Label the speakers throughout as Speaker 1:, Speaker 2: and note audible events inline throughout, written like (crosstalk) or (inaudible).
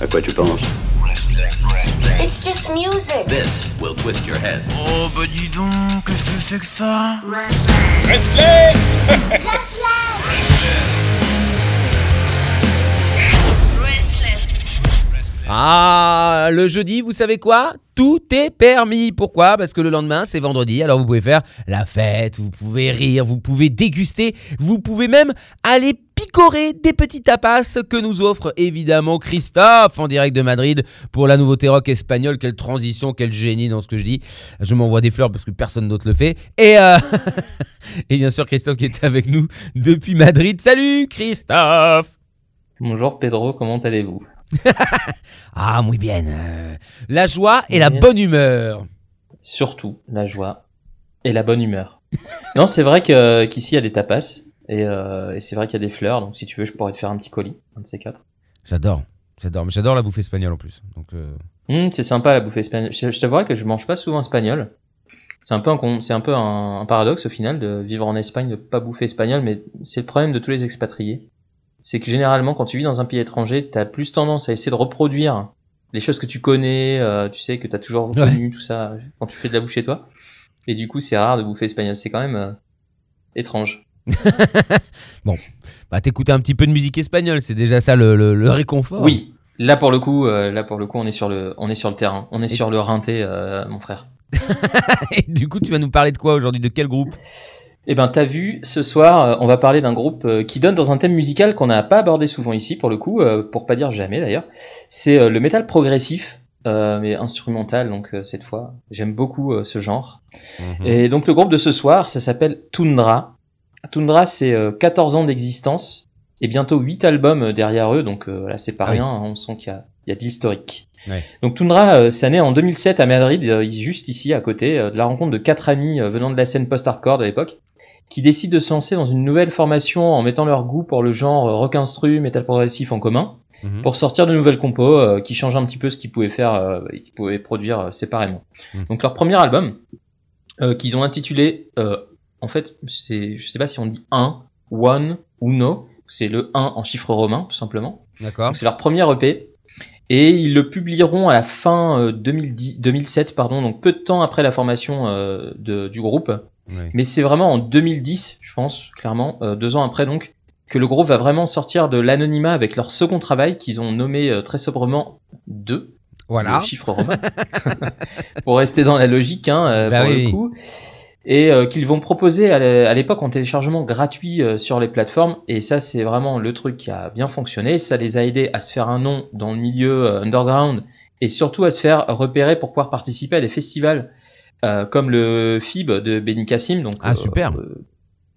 Speaker 1: À quoi tu penses
Speaker 2: It's just music.
Speaker 1: This will twist your head.
Speaker 3: Oh bah dis donc, qu'est-ce que c'est que ça (laughs)
Speaker 4: Restless
Speaker 5: Ah, le jeudi, vous savez quoi? Tout est permis. Pourquoi? Parce que le lendemain, c'est vendredi, alors vous pouvez faire la fête, vous pouvez rire, vous pouvez déguster, vous pouvez même aller picorer des petits tapas que nous offre évidemment Christophe en direct de Madrid pour la nouveauté rock espagnole. Quelle transition, quel génie dans ce que je dis. Je m'envoie des fleurs parce que personne d'autre le fait. Et, euh, (laughs) et bien sûr, Christophe qui est avec nous depuis Madrid. Salut Christophe
Speaker 6: Bonjour Pedro, comment allez-vous? (laughs)
Speaker 5: Ah, muy bien. euh, La joie et la bonne humeur.
Speaker 6: Surtout la joie et la bonne humeur. non, c'est vrai que- qu'ici il y a des tapas et, euh, et c'est vrai qu'il y a des fleurs, donc si tu veux, je pourrais te faire un petit colis, un de ces quatre.
Speaker 5: J'adore. J'adore. Mais j'adore la bouffe espagnole en plus. Donc, euh,
Speaker 6: Hum, c'est sympa la bouffe espagnole. Je, je t'avouerai que je mange pas souvent espagnol. C'est un peu un, c'est un, peu un, un paradoxe au final de vivre en Espagne, de pas bouffer espagnol, mais c'est le problème de tous les expatriés. C'est que généralement, quand tu vis dans un pays étranger, t'as plus tendance à essayer de reproduire les choses que tu connais, euh, tu sais, que t'as toujours
Speaker 5: Ouais.
Speaker 6: connu, tout ça, quand tu fais de la bouffe chez toi. Et du coup, c'est rare de bouffer espagnol. C'est quand même euh, étrange. (laughs)
Speaker 5: bah, t'écoutes un petit peu de musique espagnole, c'est déjà ça le, le- le réconfort.
Speaker 6: Oui, là pour le coup, euh, là pour le coup, on est sur le, on est sur le terrain, on est
Speaker 5: Et-
Speaker 6: sur le rinté, euh, mon frère. (laughs)
Speaker 5: Et du coup, tu vas nous parler de quoi aujourd'hui? De quel groupe?
Speaker 6: Eh ben, t'as vu, ce soir, euh, on va parler d'un groupe qui donne dans un thème musical qu'on n'a pas abordé souvent ici, pour le coup, pour pas dire jamais d'ailleurs. C'est le métal progressif, euh, mais instrumental, donc cette fois. J'aime beaucoup euh, ce genre.
Speaker 5: Mhm.
Speaker 6: Et donc, le groupe de ce soir, ça s'appelle Tundra. Tundra, c'est euh, 14 ans d'existence et bientôt 8 albums euh, derrière eux, donc euh, voilà, c'est pas
Speaker 5: Ah oui.
Speaker 6: rien, hein, on sent qu'il y y a de l'historique.
Speaker 5: Ouais.
Speaker 6: Donc Tundra, euh, ça naît en 2007 à Madrid, euh, juste ici à côté, euh, de la rencontre de quatre amis euh, venant de la scène post-hardcore de l'époque, qui décident de se lancer dans une nouvelle formation en mettant leur goût pour le genre euh, rock instru, metal progressif en commun,
Speaker 5: Mhm.
Speaker 6: pour sortir de nouvelles compos euh, qui changent un petit peu ce qu'ils pouvaient faire euh, et qu'ils pouvaient produire euh, séparément.
Speaker 5: Mhm.
Speaker 6: Donc leur premier album, euh, qu'ils ont intitulé, euh, en fait, c'est, je sais pas si on dit 1, one ou no, c'est le 1 en chiffre romain tout simplement.
Speaker 5: D'accord.
Speaker 6: Donc c'est leur premier EP. Et ils le publieront à la fin euh, 2010, 2007, pardon, donc peu de temps après la formation euh, de- du groupe. Mais c'est vraiment en 2010, je pense, clairement, euh, deux ans après donc, que le groupe va vraiment sortir de l'anonymat avec leur second travail qu'ils ont nommé euh, très sobrement 2,
Speaker 5: Voilà.
Speaker 6: le chiffre romain, (laughs) pour rester dans la logique, hein, euh,
Speaker 5: Bah
Speaker 6: pour
Speaker 5: oui.
Speaker 6: le coup. Et euh, qu'ils vont proposer à l'é- à l'époque en téléchargement gratuit euh, sur les plateformes. Et ça, c'est vraiment le truc qui a bien fonctionné. Ça les a aidés à se faire un nom dans le milieu euh, underground et surtout à se faire repérer pour pouvoir participer à des festivals euh, comme le FIB de Benny Kassim. Donc,
Speaker 5: Ah, super.
Speaker 6: euh,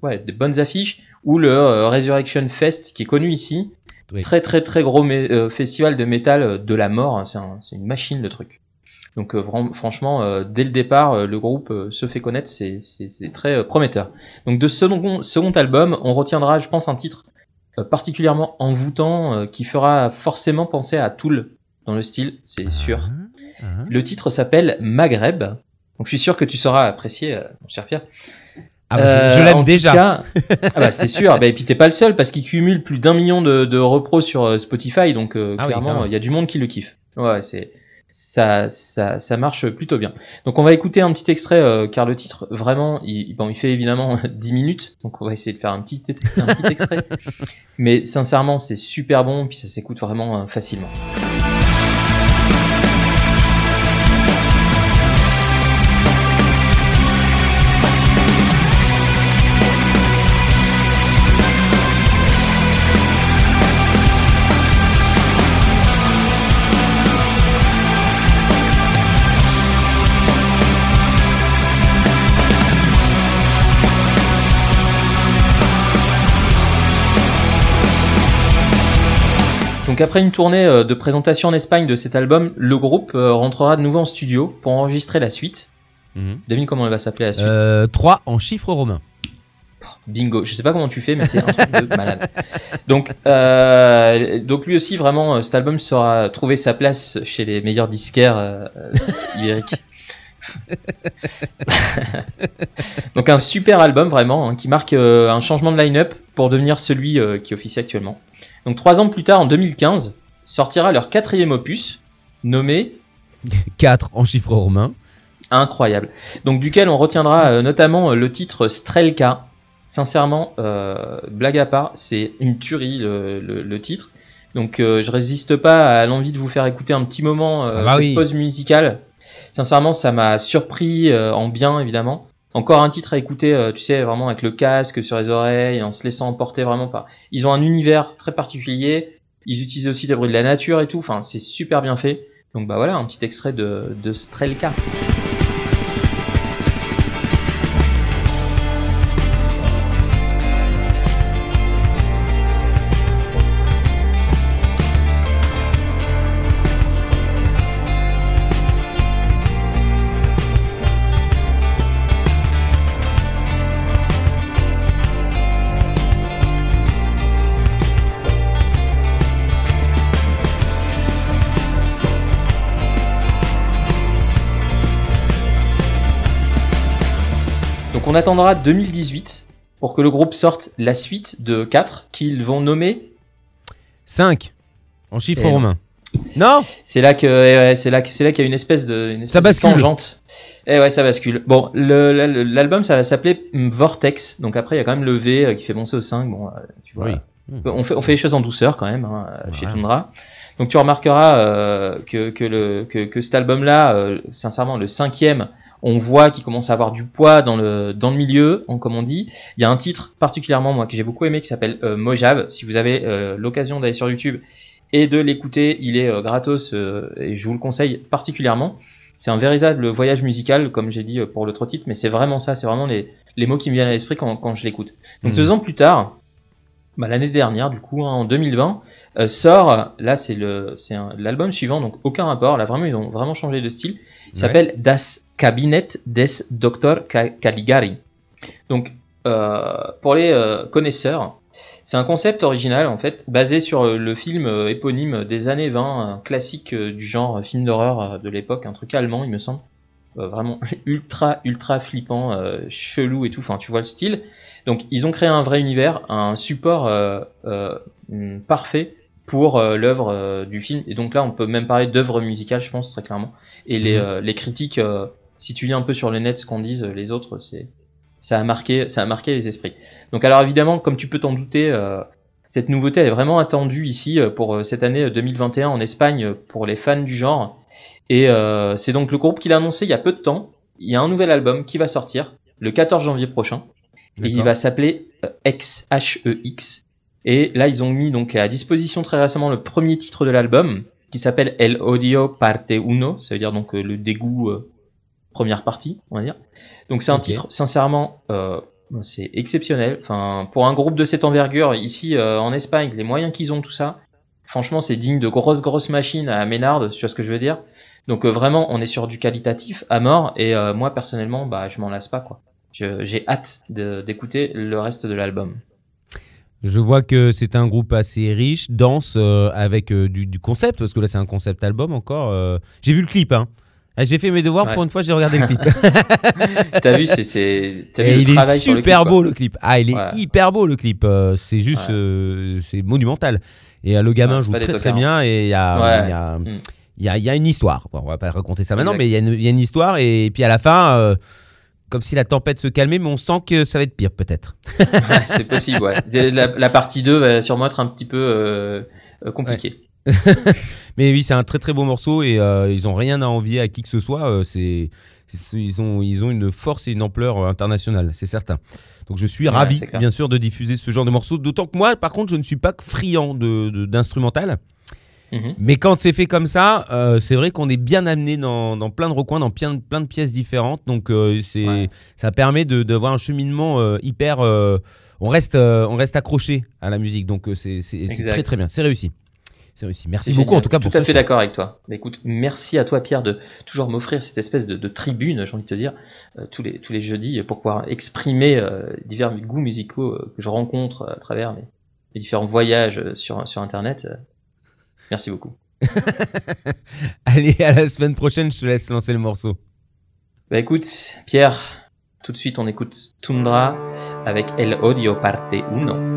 Speaker 6: ouais, des bonnes affiches. Ou le Resurrection Fest qui est connu ici.
Speaker 5: Oui.
Speaker 6: Très très très gros festival de métal de la mort. C'est un- c'est une machine le truc. Donc euh, franchement, euh, dès le départ, euh, le groupe se fait connaître, c'est- très prometteur. Donc de ce second, second album, on retiendra, je pense, un titre particulièrement envoûtant qui fera forcément penser à Tool dans le style, c'est sûr.
Speaker 5: Ah, ah.
Speaker 6: Le titre s'appelle Maghreb. Donc je suis sûr que tu sauras apprécier, mon cher Pierre.
Speaker 5: Ah bah, je-
Speaker 6: Euh,
Speaker 5: l'aime déjà.
Speaker 6: cas- (laughs) ah bah c'est sûr. Bah, et puis t'es pas le seul parce qu'il cumule plus d'un million de, de repros sur Spotify, donc euh,
Speaker 5: Ah
Speaker 6: clairement. il y a du monde qui le kiffe. Ouais, c'est ça, ça, ça marche plutôt bien. Donc on va écouter un petit extrait euh, car le titre vraiment, il, bon, il fait évidemment (laughs) 10 minutes, donc on va essayer de faire un petit, un petit extrait. (laughs) Mais sincèrement, c'est super bon, puis ça s'écoute vraiment euh, facilement. Donc après une tournée euh, de présentation en Espagne de cet album, le groupe euh, rentrera de nouveau en studio pour enregistrer la suite.
Speaker 5: Mhm.
Speaker 6: Devine comment elle va s'appeler la suite.
Speaker 5: Euh, 3 en chiffres romains.
Speaker 6: Bingo. Je sais pas comment tu fais, mais c'est un truc de malade. Donc, euh, donc lui aussi, vraiment, cet album saura trouver sa place chez les meilleurs disquaires euh, ibériques. (laughs) donc un super album vraiment hein, qui marque euh, un changement de line-up pour devenir celui qui officie actuellement. Donc trois ans plus tard, en 2015, sortira leur quatrième opus, nommé (laughs)
Speaker 5: 4 en chiffres romains.
Speaker 6: Incroyable. Donc duquel on retiendra euh, notamment euh, le titre Strelka. Sincèrement, euh, blague à part, c'est une tuerie le, le- le titre. Donc euh, je résiste pas à l'envie de vous faire écouter un petit moment euh,
Speaker 5: Ah bah
Speaker 6: cette
Speaker 5: oui.
Speaker 6: pause musicale. Sincèrement, ça m'a surpris euh, en bien évidemment. Encore un titre à écouter, euh, tu sais, vraiment avec le casque sur les oreilles, en se laissant emporter vraiment par. Ils ont un univers très particulier. Ils utilisent aussi des bruits de la nature et tout. Enfin, c'est super bien fait. Donc bah voilà, un petit extrait de, de Strelka. On attendra 2018 pour que le groupe sorte la suite de 4 qu'ils vont nommer.
Speaker 5: 5 en chiffres
Speaker 6: Et non.
Speaker 5: romains. Non
Speaker 6: C'est là que eh ouais, c'est là que c'est là qu'il y a une espèce de une espèce
Speaker 5: Ça
Speaker 6: de
Speaker 5: bascule.
Speaker 6: tangente. Et ouais, ça bascule. Bon, l'album ça va s'appeler Vortex. Donc après il y a quand même le V euh, qui fait penser au 5. Bon, euh, tu vois.
Speaker 5: Oui.
Speaker 6: On fait on fait les choses en douceur quand même hein, euh, chez. Tundra. Donc tu remarqueras euh, que que le que, que cet album là, sincèrement le cinquième, on voit qu'il commence à avoir du poids dans le dans le milieu, en- comme on dit. Il y a un titre particulièrement moi que j'ai beaucoup aimé qui s'appelle euh, Mojave. Si vous avez euh, l'occasion d'aller sur YouTube et de l'écouter, il est euh, gratos et je vous le conseille particulièrement. C'est un véritable voyage musical, comme j'ai dit pour l'autre titre, mais c'est vraiment ça, c'est vraiment les, les mots qui me viennent à l'esprit quand, quand je l'écoute. Donc
Speaker 5: Mhm.
Speaker 6: deux ans plus tard, bah, l'année dernière, du coup, hein, en 2020, euh, sort, là c'est l'album suivant, donc aucun rapport, là vraiment ils ont vraiment changé de style. Il
Speaker 5: Ouais.
Speaker 6: s'appelle Das Kabinett des Dr. Caligari. Donc euh, pour les euh, connaisseurs, c'est un concept original en fait, basé sur le film éponyme des années 20, un classique du genre film d'horreur de l'époque, un truc allemand il me semble, vraiment (laughs) ultra ultra flippant, chelou et tout. Enfin tu vois le style. Donc ils ont créé un vrai univers, un support euh, euh, hum, parfait pour euh, l'œuvre du film. Et donc là on peut même parler d'œuvre musicale, je pense très clairement. Et les,
Speaker 5: Mhm.
Speaker 6: les critiques, si tu lis un peu sur le net ce qu'en disent les autres, c'est ça a marqué ça a marqué les esprits. Donc alors évidemment, comme tu peux t'en douter, euh, cette nouveauté elle est vraiment attendue ici pour euh, cette année euh, 2021 en Espagne pour les fans du genre. Et euh, c'est donc le groupe qui l'a annoncé il y a peu de temps. Il y a un nouvel album qui va sortir le 14 janvier prochain et il va s'appeler euh, X H E. Et là ils ont mis donc à disposition très récemment le premier titre de l'album qui s'appelle El Odio Parte Uno, ça veut dire donc euh, le dégoût euh, première partie, on va dire. Donc c'est un titre sincèrement euh, c'est exceptionnel. Enfin, pour un groupe de cette envergure, ici euh, en Espagne, les moyens qu'ils ont, tout ça, franchement, c'est digne de grosses, grosses machines à Ménard, tu vois ce que je veux dire. Donc euh, vraiment, on est sur du qualitatif à mort, et euh, moi personnellement, bah, je m'en lasse pas, quoi. J'ai hâte d'écouter le reste de l'album.
Speaker 5: Je vois que c'est un groupe assez riche, dense, euh, avec euh, du, du concept, parce que là c'est un concept album encore. euh. J'ai vu le clip, hein. Ah, J'ai fait mes devoirs
Speaker 6: Ouais.
Speaker 5: pour une fois, j'ai regardé le clip. (laughs)
Speaker 6: T'as vu, c'est,
Speaker 5: il est
Speaker 6: le
Speaker 5: super
Speaker 6: clip,
Speaker 5: beau le clip. Ah, il est
Speaker 6: Ouais.
Speaker 5: hyper beau le clip. c'est juste,
Speaker 6: Ouais.
Speaker 5: c'est monumental. Et le gamin joue très très bien et il y a,
Speaker 6: Ouais.
Speaker 5: il y a-
Speaker 6: Mm.
Speaker 5: il y a- il y a une histoire. Bon, on va pas raconter ça maintenant,
Speaker 6: Exact.
Speaker 5: mais il y, a une- histoire et puis à la fin, comme si la tempête se calmait, mais on sent que ça va être pire peut-être.
Speaker 6: Ouais, (laughs) c'est possible, ouais. La, la partie 2 va sûrement être un petit peu euh, compliquée. (laughs)
Speaker 5: Mais oui, c'est un très très beau morceau et euh, ils ont rien à envier à qui que ce soit. euh, c'est, ils, ont, ils ont une force et une ampleur internationale, c'est certain. Donc je suis ravi, bien sûr, de diffuser ce genre de morceaux. D'autant que moi, par contre, je ne suis pas friand de, de-
Speaker 6: Mhm.
Speaker 5: Mais quand c'est fait comme ça, euh, c'est vrai qu'on est bien amené dans, dans plein de recoins, dans plein, plein de pièces différentes. Donc euh, c'est,
Speaker 6: Ouais.
Speaker 5: ça permet de, d'avoir un cheminement euh, hyper. on, reste, on reste accroché à la musique. Donc c'est, très très bien. C'est réussi. C'est réussi. Merci beaucoup
Speaker 6: génial.
Speaker 5: en tout cas pour
Speaker 6: Tout à fait d'accord avec toi. Mais écoute, merci à toi Pierre de toujours m'offrir cette espèce de, de tribune, j'ai envie de te dire, tous les tous les jeudis pour pouvoir exprimer divers goûts musicaux que je rencontre à travers mes, mes différents voyages sur sur internet. Merci beaucoup. (laughs)
Speaker 5: Allez, à la semaine prochaine, je te laisse lancer le morceau.
Speaker 6: Bah écoute, Pierre, tout de suite on écoute Tundra avec El Odio Parte Uno.